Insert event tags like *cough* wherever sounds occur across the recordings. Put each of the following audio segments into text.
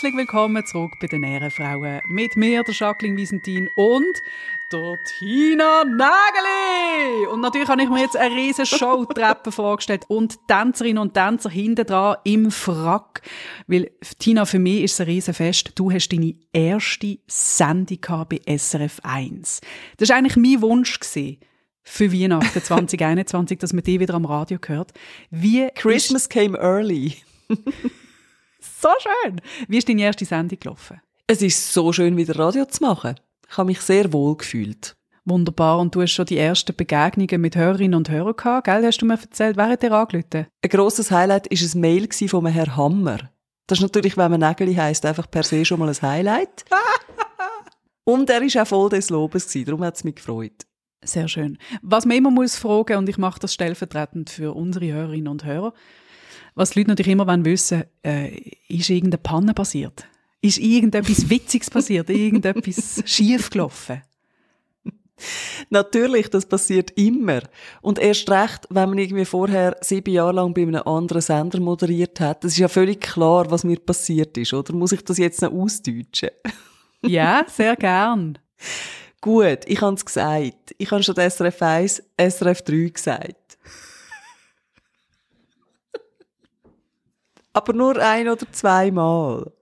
Herzlich willkommen zurück bei den Ehrenfrauen. Mit mir, der Jacqueline Wiesentin und der Tina Nageli. Und natürlich habe ich mir jetzt eine riesige Showtreppe *laughs* vorgestellt und Tänzerinnen und Tänzer hinten dran im Frack. Weil, Tina, für mich ist es ein Riesenfest. Du hast deine erste Sendung bei SRF 1. Das war eigentlich mein Wunsch. Gewesen für Weihnachten *laughs* 2021, dass man die wieder am Radio hört. Wie Christmas came early. *laughs* so schön. Wie ist deine erste Sendung gelaufen? Es ist so schön, wieder Radio zu machen. Ich habe mich sehr wohl gefühlt. Wunderbar. Und du hast schon die ersten Begegnungen mit Hörerinnen und Hörern gehabt, gell? Hast du mir erzählt, wer hat dir angerufen? Ein grosses Highlight war ein Mail von Herrn Hammer. Das ist natürlich, wenn man Nägeli heisst, einfach per se schon mal ein Highlight. *laughs* und er war auch voll des Lobes, darum hat es mich gefreut. Sehr schön. Was man immer muss fragen, und ich mache das stellvertretend für unsere Hörerinnen und Hörer, was die Leute natürlich immer wollen wissen, äh, ist irgendeine Panne passiert? Ist irgendetwas Witziges passiert? *laughs* irgendetwas schief gelaufen? Natürlich, das passiert immer. Und erst recht, wenn man irgendwie vorher sieben Jahre lang bei einem anderen Sender moderiert hat, das ist ja völlig klar, was mir passiert ist, oder? Muss ich das jetzt noch ausdeutschen? *laughs* ja, sehr gern. Gut, ich habe es gesagt. Ich habe schon SRF 1, SRF 3 gesagt. Aber nur ein oder zweimal.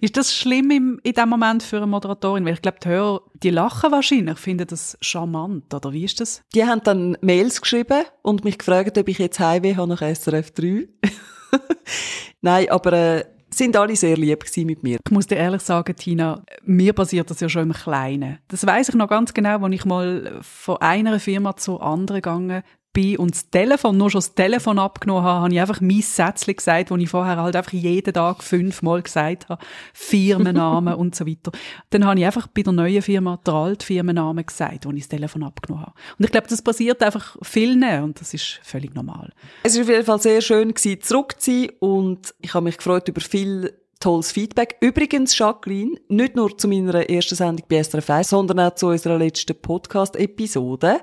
Ist das schlimm im, in dem Moment für eine Moderatorin? Weil ich glaube, die Hörer, die lachen wahrscheinlich, finden das charmant, oder wie ist das? Die haben dann Mails geschrieben und mich gefragt, ob ich jetzt Heimweh habe nach SRF 3. *laughs* Nein, aber äh, sind alle sehr lieb mit mir. Ich muss dir ehrlich sagen, Tina, mir passiert das ja schon im Kleinen. Das weiß ich noch ganz genau, als ich mal von einer Firma zur anderen gegangen bin und das Telefon, nur schon das Telefon abgenommen habe, habe ich einfach mein Sätzchen gesagt, das ich vorher halt einfach jeden Tag fünfmal gesagt habe. Firmennamen *laughs* und so weiter. Dann habe ich einfach bei der neuen Firma den alten Firmennamen gesagt, wo ich das Telefon abgenommen habe. Und ich glaube, das passiert einfach vielen und das ist völlig normal. Es war auf jeden Fall sehr schön, zurück zu sein und ich habe mich gefreut über viel tolles Feedback. Übrigens, Jacqueline, nicht nur zu meiner ersten Sendung bei SRF 1, sondern auch zu unserer letzten Podcast-Episode.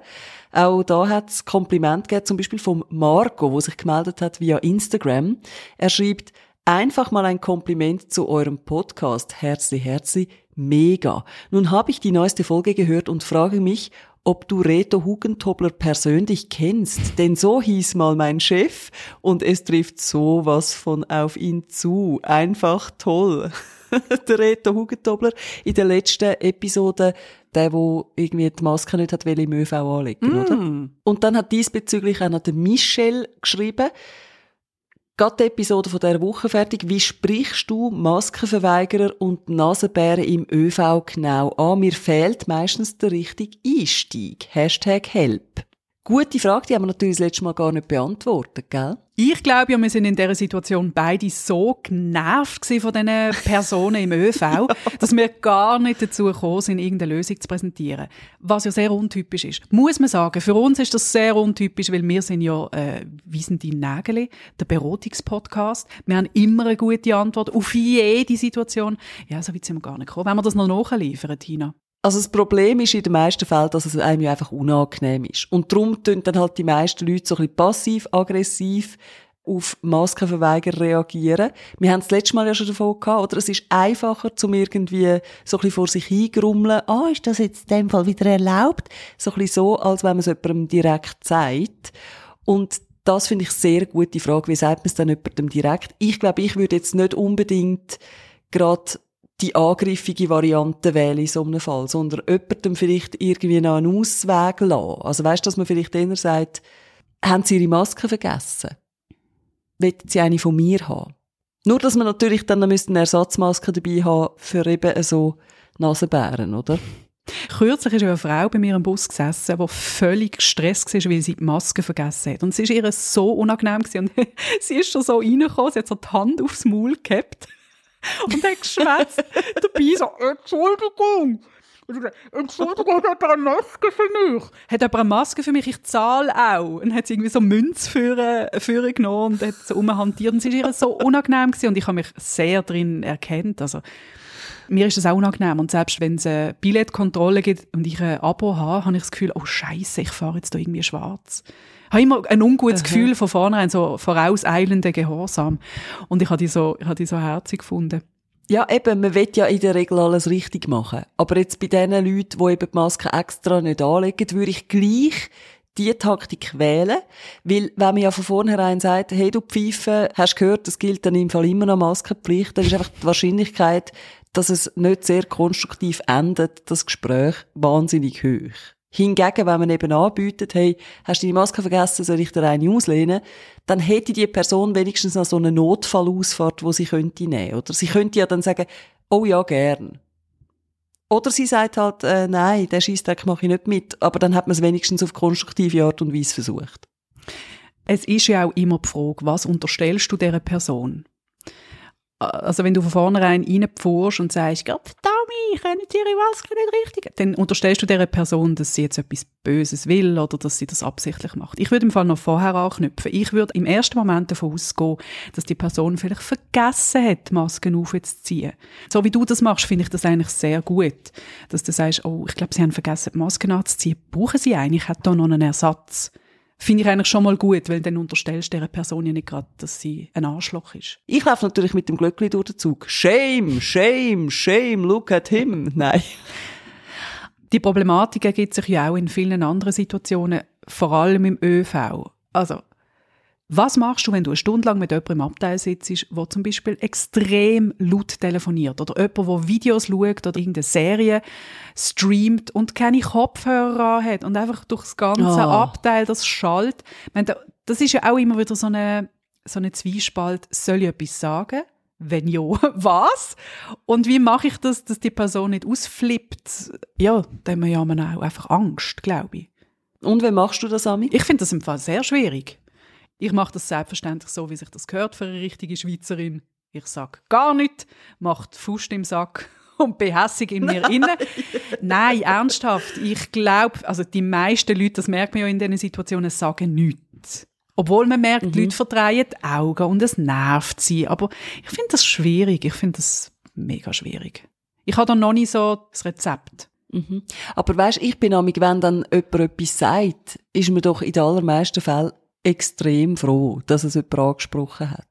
Auch da hat es Kompliment gegeben, zum Beispiel vom Marco, wo sich gemeldet hat via Instagram. Er schreibt, einfach mal ein Kompliment zu eurem Podcast. Herzlich, herzlich, mega. Nun habe ich die neueste Folge gehört und frage mich, ob du Reto Hugentobler persönlich kennst, denn so hieß mal mein Chef und es trifft sowas von auf ihn zu. Einfach toll. *laughs* *laughs* der Reto Hugentobler in der letzten Episode, der, wo irgendwie die Maske nicht hat, will im ÖV anlegen, mm. oder? Und dann hat diesbezüglich auch noch der Michel geschrieben, Gerade die Episode von dieser Woche fertig. Wie sprichst du Maskenverweigerer und Nasenbären im ÖV genau an? Mir fehlt meistens der richtige Einstieg. Hashtag Help. Gute Frage, die haben wir natürlich das letzte Mal gar nicht beantwortet, gell? Ich glaube ja, wir sind in dieser Situation beide so genervt von diesen Personen im ÖV, *laughs* dass wir gar nicht dazu gekommen sind, irgendeine Lösung zu präsentieren. Was ja sehr untypisch ist. Muss man sagen, für uns ist das sehr untypisch, weil wir sind ja, äh, wie sind die Nägel, der Beratungspodcast. Wir haben immer eine gute Antwort auf jede Situation. Ja, so weit sind wir gar nicht gekommen. Wenn wir das noch nachliefern, Tina. Also das Problem ist in den meisten Fällen, dass es einem ja einfach unangenehm ist. Und darum tun dann halt die meisten Leute so ein bisschen passiv, aggressiv auf Maskenverweiger reagieren. Wir haben es letztes Mal ja schon davon gehabt, oder? Es ist einfacher, zum irgendwie so ein bisschen vor sich hingrummeln. Ah, ist das jetzt in dem Fall wieder erlaubt? So ein bisschen so, als wenn man es jemandem direkt sagt. Und das finde ich sehr gute Frage. Wie sagt man es dann jemandem direkt? Ich glaube, ich würde jetzt nicht unbedingt gerade die angriffige Variante wähle in so einem Fall, sondern jemandem vielleicht irgendwie noch einen Ausweg lassen. Also weißt du, dass man vielleicht eher sagt, haben Sie Ihre Maske vergessen? Wollen Sie eine von mir haben? Nur, dass man natürlich dann eine Ersatzmaske dabei haben für eben so Nasenbären, oder? Kürzlich ist eine Frau bei mir im Bus gesessen, die völlig gestresst war, weil sie die Maske vergessen hat. Und es war ihr so unangenehm. Gewesen. Und *laughs* sie ist schon so reingekommen, sie hat so die Hand aufs Maul gehabt und hat geschwätzt. Dabei so, Entschuldigung. Entschuldigung, hat er eine Maske für mich? Hat aber eine Maske für mich? Ich zahle auch. Und hat sie irgendwie so Münz für, für genommen und hat so umhantiert. Und es war so unangenehm gewesen. und ich habe mich sehr drin erkannt. Also, mir ist das auch unangenehm. Und selbst wenn es eine Billetkontrolle gibt und ich ein Abo habe, habe ich das Gefühl, oh Scheiße, ich fahre jetzt da irgendwie schwarz habe immer ein ungutes Aha. Gefühl von vornherein, so vorauseilenden Gehorsam. Und ich habe die so, ich habe die so herzig gefunden. Ja, eben, man will ja in der Regel alles richtig machen. Aber jetzt bei den Leuten, die eben die Maske extra nicht anlegen, würde ich gleich die Taktik wählen, weil wenn man ja von vornherein sagt, hey du Pfeife, hast gehört, das gilt dann im Fall immer noch Maskenpflicht, dann ist einfach die Wahrscheinlichkeit, dass es nicht sehr konstruktiv endet, das Gespräch wahnsinnig hoch. Hingegen, wenn man eben anbietet, hey, hast du die Maske vergessen, soll ich dir eine auslehnen, dann hätte die Person wenigstens noch so eine Notfallausfahrt, wo sie könnte nehmen. Oder sie könnte ja dann sagen, oh ja, gern. Oder sie sagt halt, äh, nein, den Scheissdreck mache ich nicht mit. Aber dann hat man es wenigstens auf konstruktive Art und Weise versucht. Es ist ja auch immer die Frage, was unterstellst du dieser Person? Also wenn du von vornherein reinpfuhrst und sagst, verdammt, können Sie Ihre Maske nicht richtig, dann unterstellst du dieser Person, dass sie jetzt etwas Böses will oder dass sie das absichtlich macht. Ich würde im Fall noch vorher anknüpfen. Ich würde im ersten Moment davon ausgehen, dass die Person vielleicht vergessen hat, Masken aufzuziehen. So wie du das machst, finde ich das eigentlich sehr gut. Dass du sagst, oh, ich glaube, Sie haben vergessen, die Masken anzuziehen. Brauchen Sie eigentlich? Ich hätte da noch einen Ersatz. Finde ich eigentlich schon mal gut, weil dann unterstellst du dieser Person ja nicht gerade, dass sie ein Arschloch ist. Ich laufe natürlich mit dem Glöckli durch den Zug. Shame, shame, shame, look at him. *laughs* Nein. Die Problematik ergibt sich ja auch in vielen anderen Situationen, vor allem im ÖV. Also, was machst du, wenn du eine Stunde lang mit jemandem im Abteil sitzt, der zum Beispiel extrem laut telefoniert oder jemand, der Videos schaut oder irgendeine Serie streamt und keine Kopfhörer hat und einfach durch das ganze oh. Abteil das schallt? Das ist ja auch immer wieder so eine, so eine Zwiespalt. Soll ich etwas sagen? Wenn ja, *laughs* was? Und wie mache ich das, dass die Person nicht ausflippt? Ja, da haben wir ja auch einfach Angst, glaube ich. Und wie machst du das, Ami? Ich finde das im Fall sehr schwierig. Ich mache das selbstverständlich so, wie sich das gehört für eine richtige Schweizerin. Ich sage gar nichts, mache die Faust im Sack *laughs* und behässig in mir inne. *laughs* Nein, ernsthaft. Ich glaube, also die meisten Leute, das merkt man ja in diesen Situationen, sagen nichts. Obwohl man merkt, mhm. die Leute verdrehen die Augen und es nervt sie. Aber ich finde das schwierig. Ich finde das mega schwierig. Ich habe da noch nie so das Rezept. Mhm. Aber weißt, ich bin amig, wenn dann jemand etwas sagt, ist mir doch in den allermeisten Fällen extrem froh, dass es jemand angesprochen hat.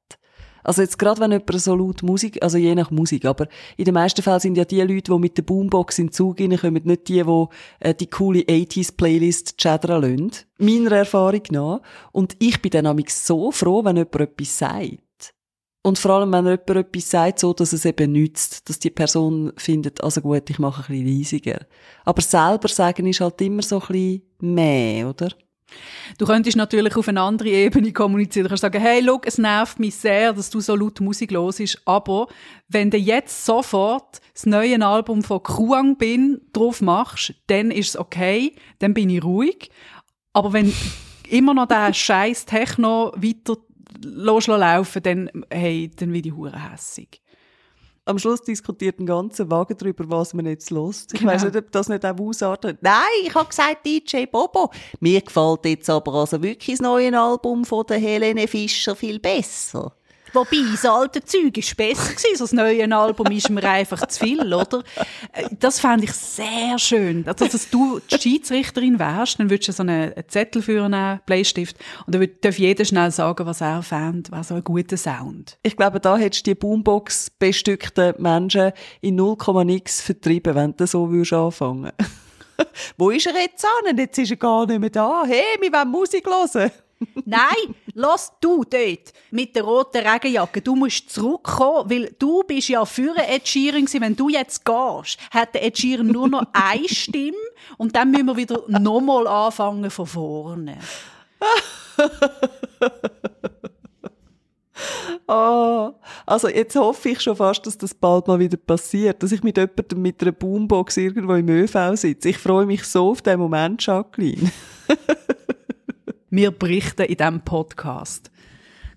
Also jetzt gerade wenn jemand so laut Musik, also je nach Musik, aber in den meisten Fällen sind ja die Leute, die mit der Boombox in den Zug reinkommen, nicht die, die äh, die coole 80s-Playlist chattern lassen. Meiner Erfahrung nach. Und ich bin dann nämlich so froh, wenn jemand etwas sagt. Und vor allem, wenn jemand etwas sagt, so, dass es eben nützt, dass die Person findet, also gut, ich mache ein bisschen riesiger. Aber selber sagen ist halt immer so ein bisschen mehr, oder? Du könntest natürlich auf eine andere Ebene kommunizieren. Du kannst sagen, hey, look, es nervt mich sehr, dass du so laut Musik los ist, aber wenn du jetzt sofort das neue Album von Kruang Bin drauf machst, dann ist es okay, dann bin ich ruhig. Aber wenn immer noch der *laughs* scheiß Techno weiter loslaufen, dann, hey, dann werde ich hure hässig am Schluss diskutiert ein ganzer Wagen darüber, was man jetzt los. Ich genau. weiß nicht, ob das nicht auch ausartet. Nein, ich habe gesagt DJ Bobo. Mir gefällt jetzt aber also wirklich das neue Album von der Helene Fischer viel besser. Wobei, das alte Zeug war besser gewesen. Das neue Album ist mir einfach zu viel, oder? Äh, das fände ich sehr schön. Also, dass du die Schiedsrichterin wärst, dann würdest du so einen Zettel führen, einen Bleistift, und dann darf jeder schnell sagen, was er fand, was so ein guter Sound. Ich glaube, da hättest du die Boombox bestückten Menschen in 0, nix vertrieben, wenn du so würdest anfangen. *laughs* Wo ist er jetzt an? Jetzt ist er gar nicht mehr da. Hey, wir wollen Musik hören. *laughs* Nein, lass du dort mit der roten Regenjacke. Du musst zurückkommen, weil du bist ja für Ed Sheeran gewesen. Wenn du jetzt gehst, hat der Ed Sheeran nur noch *laughs* eine Stimme und dann müssen wir wieder nochmal anfangen von vorne. oh, *laughs* also jetzt hoffe ich schon fast, dass das bald mal wieder passiert, dass ich mit jemandem mit einer Boombox irgendwo im ÖV sitze. Ich freue mich so auf den Moment, Jacqueline. Wir berichten in diesem Podcast.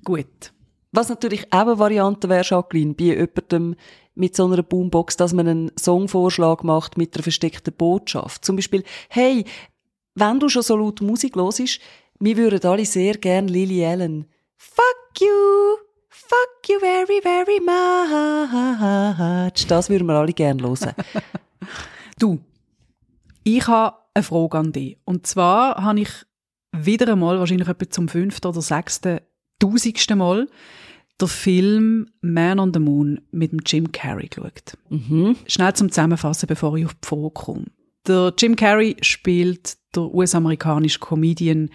Gut. Was natürlich auch eine Variante wäre, Jacqueline, bei jemandem mit so einer Boombox, dass man einen Songvorschlag macht mit einer versteckten Botschaft. Zum Beispiel, hey, wenn du schon so laut Musik hörst, wir würden alle sehr gern Lily Allen. Fuck you! Fuck you very, very much. Das würden wir alle gern hören. *laughs* du, ich habe eine Frage an dich. Und zwar habe ich wieder einmal, wahrscheinlich etwa zum fünften oder sechsten, tausendsten Mal, den Film Man on the Moon mit dem Jim Carrey geschaut. Mhm. Schnell zum Zusammenfassen, bevor ich auf die Frage komme. Der Jim Carrey spielt der US-amerikanische Comedian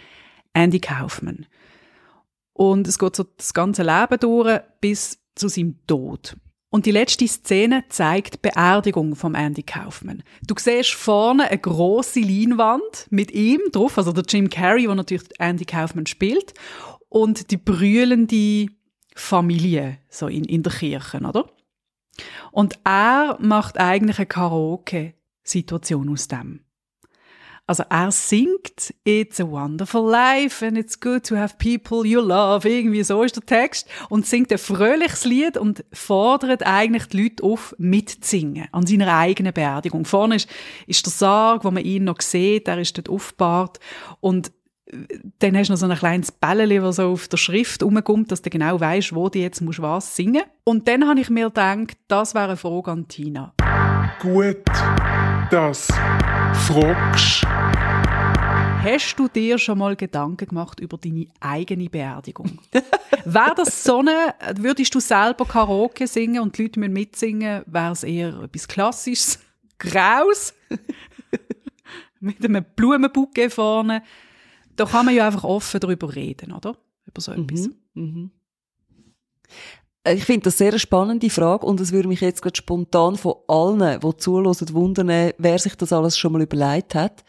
Andy Kaufman. Und es geht so das ganze Leben durch bis zu seinem Tod. Und die letzte Szene zeigt die Beerdigung von Andy Kaufman. Du siehst vorne eine große Leinwand mit ihm drauf, also der Jim Carrey, der natürlich Andy Kaufman spielt, und die brüllende Familie so in, in der Kirche, oder? Und er macht eigentlich eine Karaoke-Situation aus dem. Also er singt It's a wonderful life and it's good to have people you love. Irgendwie so ist der Text. Und singt ein fröhliches Lied und fordert eigentlich die Leute auf, mitzusingen an seiner eigenen Beerdigung. Vorne ist, ist der Sarg, wo man ihn noch sieht, er ist dort aufgebahrt. Und dann hast du noch so ein kleines Bällchen, das so auf der Schrift rumkommt, dass du genau weißt, wo du jetzt musst was singen Und dann habe ich mir gedacht, das wäre eine Frage an Tina. Gut, das fragst. Hast du dir schon mal Gedanken gemacht über deine eigene Beerdigung? *laughs* wäre das so eine, würdest du selber Karaoke singen und die Leute müssen mitsingen, wäre es eher etwas Klassisches, *laughs* Graus, *laughs* mit einem Blumenbouquet vorne, da kann man ja einfach offen darüber reden, oder? Über so etwas. Mhm. Mhm. Ich finde das sehr eine spannende Frage und es würde mich jetzt gerade spontan von allen, die zuhören, wundern, wer sich das alles schon mal überlegt hat,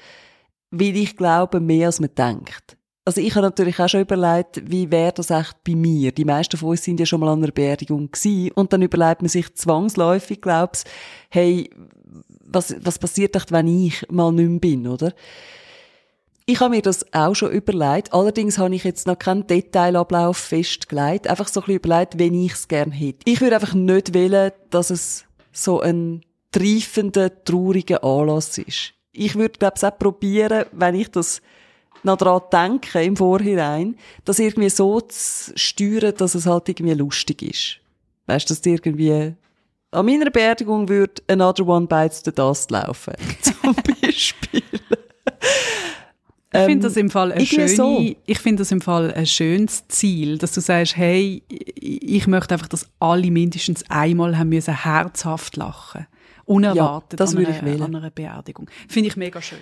weil ich glaube, mehr als man denkt. Also ich habe natürlich auch schon überlegt, wie wäre das echt bei mir? Die meisten von uns sind ja schon mal an einer Beerdigung gewesen und dann überlegt man sich zwangsläufig, glaubst, hey, was, was passiert echt, wenn ich mal nicht mehr bin, oder? Ich habe mir das auch schon überlegt. Allerdings habe ich jetzt noch keinen Detailablauf festgelegt. Einfach so ein bisschen überlegt, wenn ich es gerne hätte. Ich würde einfach nicht wollen, dass es so ein treifender, trauriger Anlass ist. Ich würde, glaube ich, auch probieren, wenn ich das noch daran denke, im Vorhinein, das irgendwie so zu steuern, dass es halt irgendwie lustig ist. Weißt du, dass irgendwie an meiner Beerdigung würde Another One Bites the Dust laufen. *laughs* Zum Beispiel. Ich finde das im Fall ein schöne, so. ich finde das im Fall ein schönes Ziel, dass du sagst, hey, ich möchte einfach, dass alle mindestens einmal haben müssen herzhaft lachen. Unerwartet Ja, das an, würde ich einer, wählen. an einer Beerdigung. Finde ich mega schön.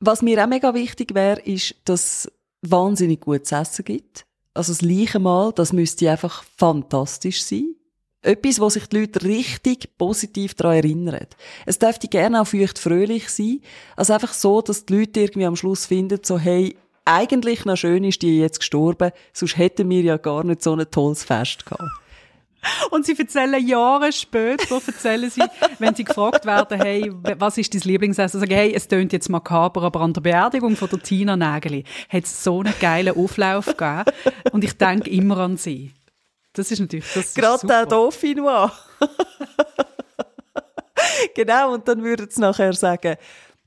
Was mir auch mega wichtig wäre, ist, dass es wahnsinnig gutes Essen gibt. Also das Leichenmahl, das müsste einfach fantastisch sein. Etwas, wo sich die Leute richtig positiv daran erinnern. Es dürfte gerne auch feucht fröhlich sein. Also einfach so, dass die Leute irgendwie am Schluss finden, so, hey, eigentlich noch schön ist die jetzt gestorben, sonst hätten wir ja gar nicht so ein tolles Fest gehabt. *laughs* Und sie erzählen Jahre später, erzählen sie, *laughs* wenn sie gefragt werden, hey, was ist dein Lieblingsessen? Sagen, hey, es tönt jetzt makaber, aber an der Beerdigung von der Tina Nägeli hat es so einen geilen Auflauf gegeben. Und ich denke immer an sie. Das ist natürlich, das ist Gerade super. der Dauphinois. *laughs* genau, und dann würden sie nachher sagen,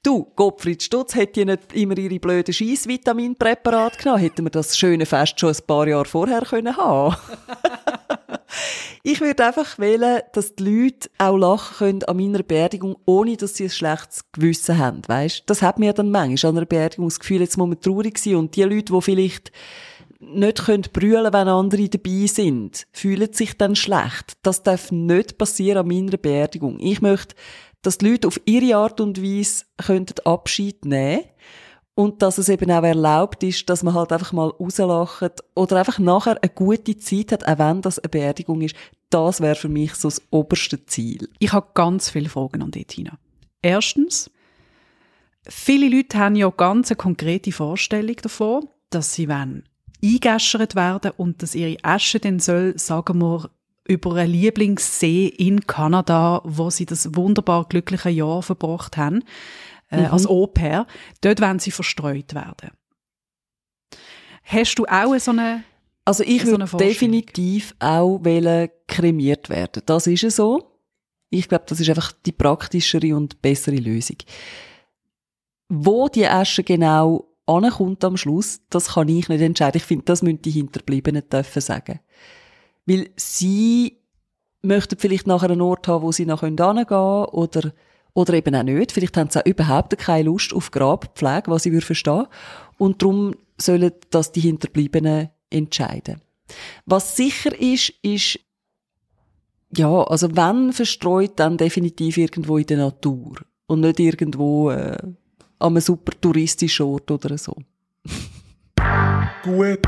du, Gottfried Stutz hätte ja nicht immer ihre blöden Scheissvitaminpräparate genommen, hätten wir das schöne Fest schon ein paar Jahre vorher können haben. *laughs* ich würde einfach wählen, dass die Leute auch lachen können an meiner Beerdigung, ohne dass sie ein schlechtes Gewissen haben, weißt? Das hat mir dann manchmal an einer Beerdigung das Gefühl, jetzt muss man traurig sein und die Leute, die vielleicht nicht können brüllen, wenn andere dabei sind, fühlen sich dann schlecht. Das darf nicht passieren an meiner Beerdigung. Ich möchte, dass die Leute auf ihre Art und Weise könnten Abschied nehmen und dass es eben auch erlaubt ist, dass man halt einfach mal rauslacht oder einfach nachher eine gute Zeit hat, auch wenn das eine Beerdigung ist. Das wäre für mich so das oberste Ziel. Ich habe ganz viele Fragen an dich, Tina. Erstens, viele Leute haben ja ganz eine konkrete Vorstellung davon, dass sie wollen eingeäschert werden und dass ihre Asche dann soll, sagen wir, über einen Lieblingssee in Kanada, wo sie das wunderbar glückliche Jahr verbracht haben, äh, als Au-pair, dort wollen sie verstreut werden. Hast du auch so eine Also ich So würde definitiv auch wollen kremiert werden. Das ist es so. Ich glaube, das ist einfach die praktischere und bessere Lösung. Wo die Asche genau ankommt am Schluss, das kann ich nicht entscheiden. Ich finde, das müssen die Hinterbliebenen dürfen sagen. Weil sie möchten vielleicht nachher einen Ort haben, wo sie noch hingehen können oder, oder eben auch nicht. Vielleicht haben sie auch überhaupt keine Lust auf Grabpflege, was ich würde verstehen. Und darum sollen das die Hinterbliebenen entscheiden. Was sicher ist, ist, ja, also wenn verstreut, dann definitiv irgendwo in der Natur. Und nicht irgendwo äh, an einem super touristischen Ort oder so. Gut,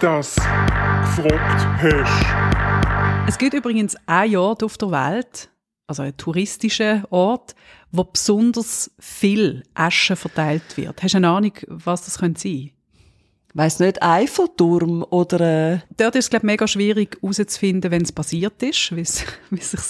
dass du gefragt hast. Es gibt übrigens ein Ort auf der Welt, also ein touristischer Ort, wo besonders viel Asche verteilt wird. Hast du eine Ahnung, was das könnte Weiss nicht, Eiffelturm oder, äh, Dort ist es, glaube ich, mega schwierig herauszufinden, wenn es passiert ist, wie *laughs* es sich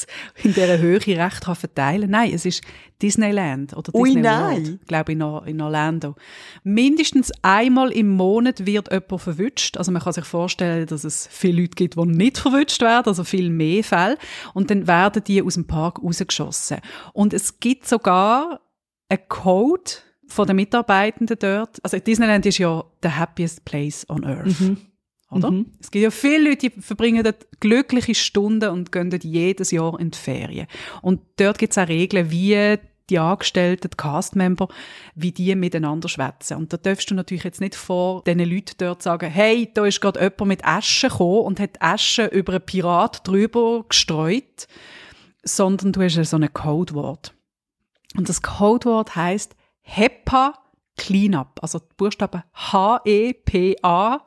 in dieser Höhe recht kann verteilen Nein, es ist Disneyland oder Ui, Disney. World, glaube ich, in, in Orlando. Mindestens einmal im Monat wird jemand verwünscht. Also man kann sich vorstellen, dass es viele Leute gibt, die nicht verwünscht werden, also viel mehr Fälle. Und dann werden die aus dem Park rausgeschossen. Und es gibt sogar einen Code von den Mitarbeitenden dort. Also Disneyland ist ja the happiest place on earth. Oder? Es gibt ja viele Leute, die verbringen dort glückliche Stunden und gehen dort jedes Jahr in die Ferien. Und dort gibt es auch Regeln, wie die Angestellten, die Castmember, wie die miteinander schwätzen. Und da darfst du natürlich jetzt nicht vor diesen Leuten dort sagen, hey, da ist gerade jemand mit Asche gekommen und hat Asche über einen Pirat drüber gestreut, sondern du hast ja so ein Codewort. Und das Codewort heißt HEPA Cleanup, also die Buchstaben H-E-P-A.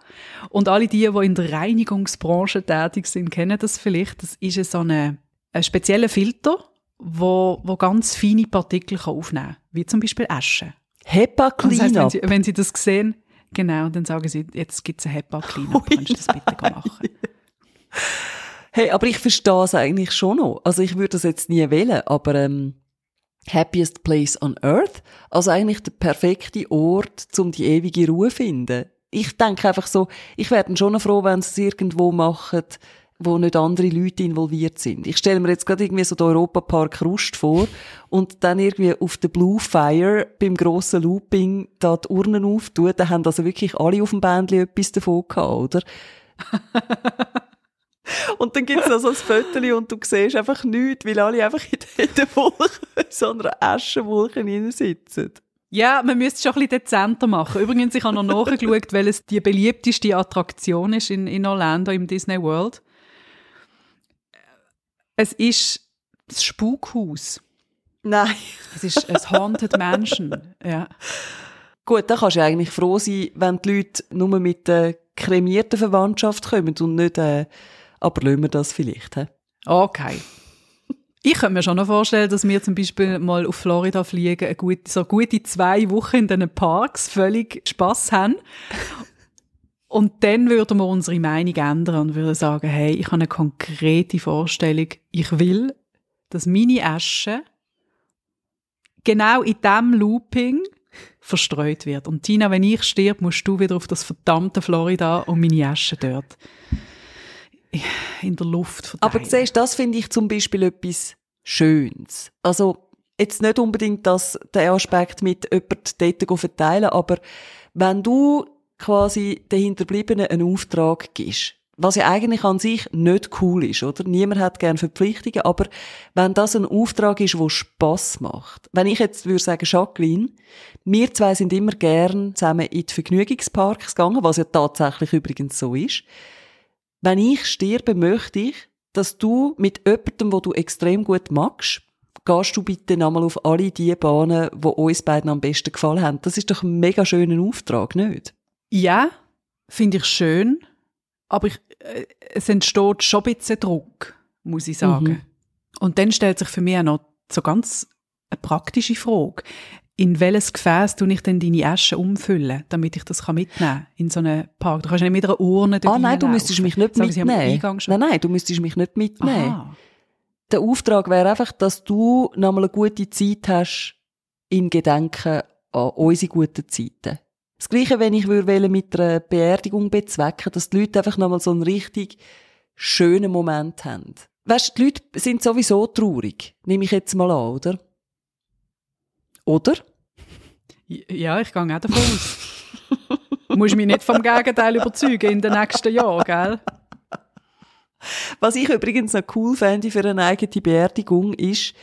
Und alle die, die in der Reinigungsbranche tätig sind, kennen das vielleicht. Das ist so eine, ein spezieller Filter, wo, wo ganz feine Partikel kann aufnehmen kann, wie zum Beispiel Asche. HEPA Und Das heißt, wenn, Cleanup. sie, wenn Sie das sehen, genau, dann sagen Sie, jetzt gibt es ein HEPA Cleanup, *laughs* Ui, kannst du das bitte machen? Hey, aber ich verstehe es eigentlich schon noch. Also ich würde das jetzt nie wählen, aber ähm, happiest place on earth, also eigentlich der perfekte Ort, um die ewige Ruhe zu finden. Ich denke einfach so, ich dann schon froh, wenn sie es irgendwo machen, wo nicht andere Leute involviert sind. Ich stelle mir jetzt gerade irgendwie so den Europapark Rust vor und dann irgendwie auf der Blue Fire beim grossen Looping da die Urnen auftun, da haben also wirklich alle auf dem Bändchen etwas davon gehabt, oder? *laughs* *laughs* Und dann gibt's noch so ein Fötterchen und du siehst einfach nichts, weil alle einfach in der- Wolke, in *laughs* so einer Aschenwolke sitzen. Ja, man müsste es schon ein bisschen dezenter machen. Übrigens, ich habe noch nachgeschaut, welches die beliebteste Attraktion ist in, in Orlando im Disney World. Es ist das Spukhaus. Nein. Es ist ein Haunted Mansion. Ja. Gut, dann kannst du eigentlich froh sein, wenn die Leute nur mit der kremierten Verwandtschaft kommen und nicht, äh, aber lassen wir das vielleicht, hä? Okay. Ich könnte mir schon noch vorstellen, dass wir zum Beispiel mal auf Florida fliegen, eine gute, so gute zwei Wochen in diesen Parks völlig Spass haben. Und dann würden wir unsere Meinung ändern und würden sagen, hey, ich habe eine konkrete Vorstellung. Ich will, dass meine Asche genau in diesem Looping verstreut wird. Und Tina, wenn ich stirb, musst du wieder auf das verdammte Florida und meine Asche dort in der Luft verteilen. Aber siehst, das finde ich zum Beispiel etwas Schönes. Also, jetzt nicht unbedingt das, der Aspekt mit jemand dort verteilen, aber wenn du quasi den Hinterbliebenen einen Auftrag gibst, was ja eigentlich an sich nicht cool ist, oder? Niemand hat gern Verpflichtungen, aber wenn das ein Auftrag ist, wo Spass macht. Wenn ich jetzt würde sagen, Jacqueline, wir zwei sind immer gern zusammen in die Vergnügungsparks gegangen, was ja tatsächlich übrigens so ist. Wenn ich sterbe, möchte ich, dass du mit jemandem, wo du extrem gut magst, gehst du bitte nochmal auf alle die Bahnen, wo uns beiden am besten gefallen haben. Das ist doch ein mega schöner Auftrag, nicht? Ja, finde ich schön, aber ich, äh, es entsteht schon ein bisschen Druck, muss ich sagen. Mhm. Und dann stellt sich für mich auch noch so ganz eine praktische Frage. In welches Gefäß tue ich denn deine Asche umfüllen, damit ich das kann mitnehmen kann in so einen Park? Du kannst ja nicht mit einer Urne Ah, nein, du müsstest mich nicht Sagen mitnehmen. Nein, nein, du müsstest mich nicht mitnehmen. Aha. Der Auftrag wäre einfach, dass du nochmal eine gute Zeit hast in Gedenken an unsere guten Zeiten. Das Gleiche, wenn ich würde mit einer Beerdigung bezwecken, dass die Leute einfach nochmal so einen richtig schönen Moment haben. Weißt du, die Leute sind sowieso traurig. Nehme ich jetzt mal an, oder? Oder? Ja, ich gehe auch davon aus. du musst mich nicht vom Gegenteil überzeugen in den nächsten Jahren, gell? Was ich übrigens noch cool fände für eine eigene Beerdigung ist,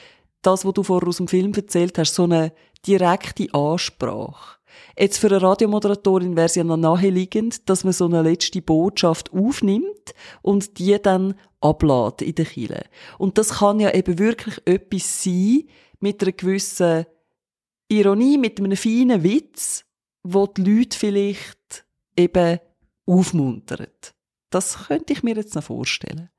das, was du vorher aus dem Film erzählt hast, so eine direkte Ansprache. Jetzt für eine Radiomoderatorin wäre es ja noch naheliegend, dass man so eine letzte Botschaft aufnimmt nimmt und die dann ablädt in der Kille. Und das kann ja eben wirklich etwas sein mit einer gewissen Ironie, mit einem feinen Witz, wo die Leute vielleicht eben aufmuntert. Das könnte ich mir jetzt noch vorstellen.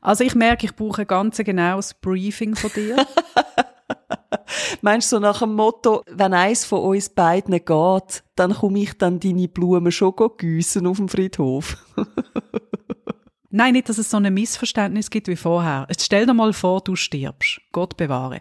Also ich merke, ich brauche ein ganz genaues Briefing von dir. *laughs* Meinst du nach dem Motto, wenn eins von uns beiden geht, dann komme ich dann deine Blumen schon gießen auf dem Friedhof? *laughs* Nein, nicht, dass es so ein Missverständnis gibt wie vorher. Jetzt stell dir mal vor, du stirbst. Gott bewahre.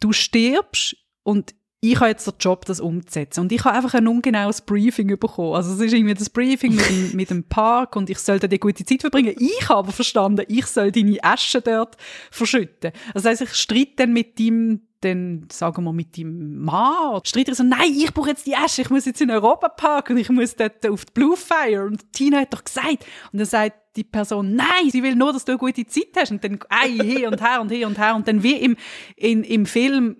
Du stirbst und ich habe jetzt den Job, das umzusetzen. Und ich habe einfach ein ungenaues Briefing bekommen. Also es ist irgendwie das Briefing mit dem, mit dem Park und ich sollte die gute Zeit verbringen. Ich habe aber verstanden, ich soll deine Asche dort verschütten. Also das heisst, ich streite dann mit dem dann, sagen wir, mit deinem Mann, streite ich so, nein, ich brauche jetzt die Asche, ich muss jetzt in den Europapark und ich muss dort auf die Blue Fire. Und Tina hat doch gesagt. Und dann sagt die Person, nein, sie will nur, dass du eine gute Zeit hast. Und dann, ei, hier und her und hier und her. Und dann wie im, in, im Film,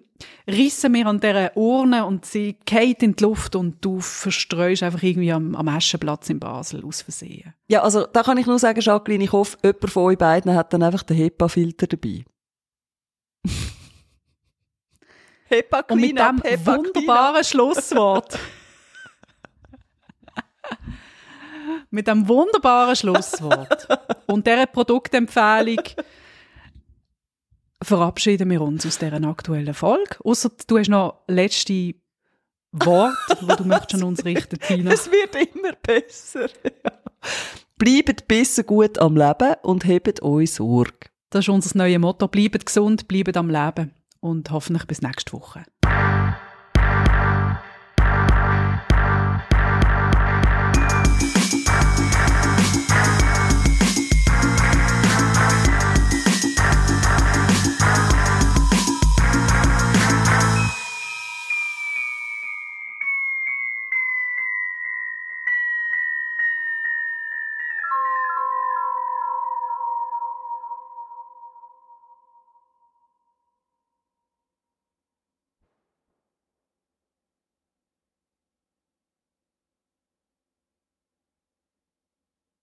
rissen wir an dieser Urne und sie geht in die Luft und du verstreust einfach irgendwie am, am Aschenplatz in Basel aus Versehen. Ja, also da kann ich nur sagen, Jacqueline, ich hoffe, jemand von euch beiden hat dann einfach den HEPA-Filter dabei. *laughs* HEPA Und mit dem wunderbaren Schlusswort. *laughs* mit dem wunderbaren Schlusswort und dieser Produktempfehlung verabschieden wir uns aus dieser aktuellen Folge. Außer du hast noch letzte Wort, wo du *laughs* möchtest an uns richten, Tina. Es wird immer besser. Bleibt besser gut am Leben und hebt euch Sorge. Das ist unser neues Motto. Bleibt gesund, bleibt am Leben und hoffentlich bis nächste Woche.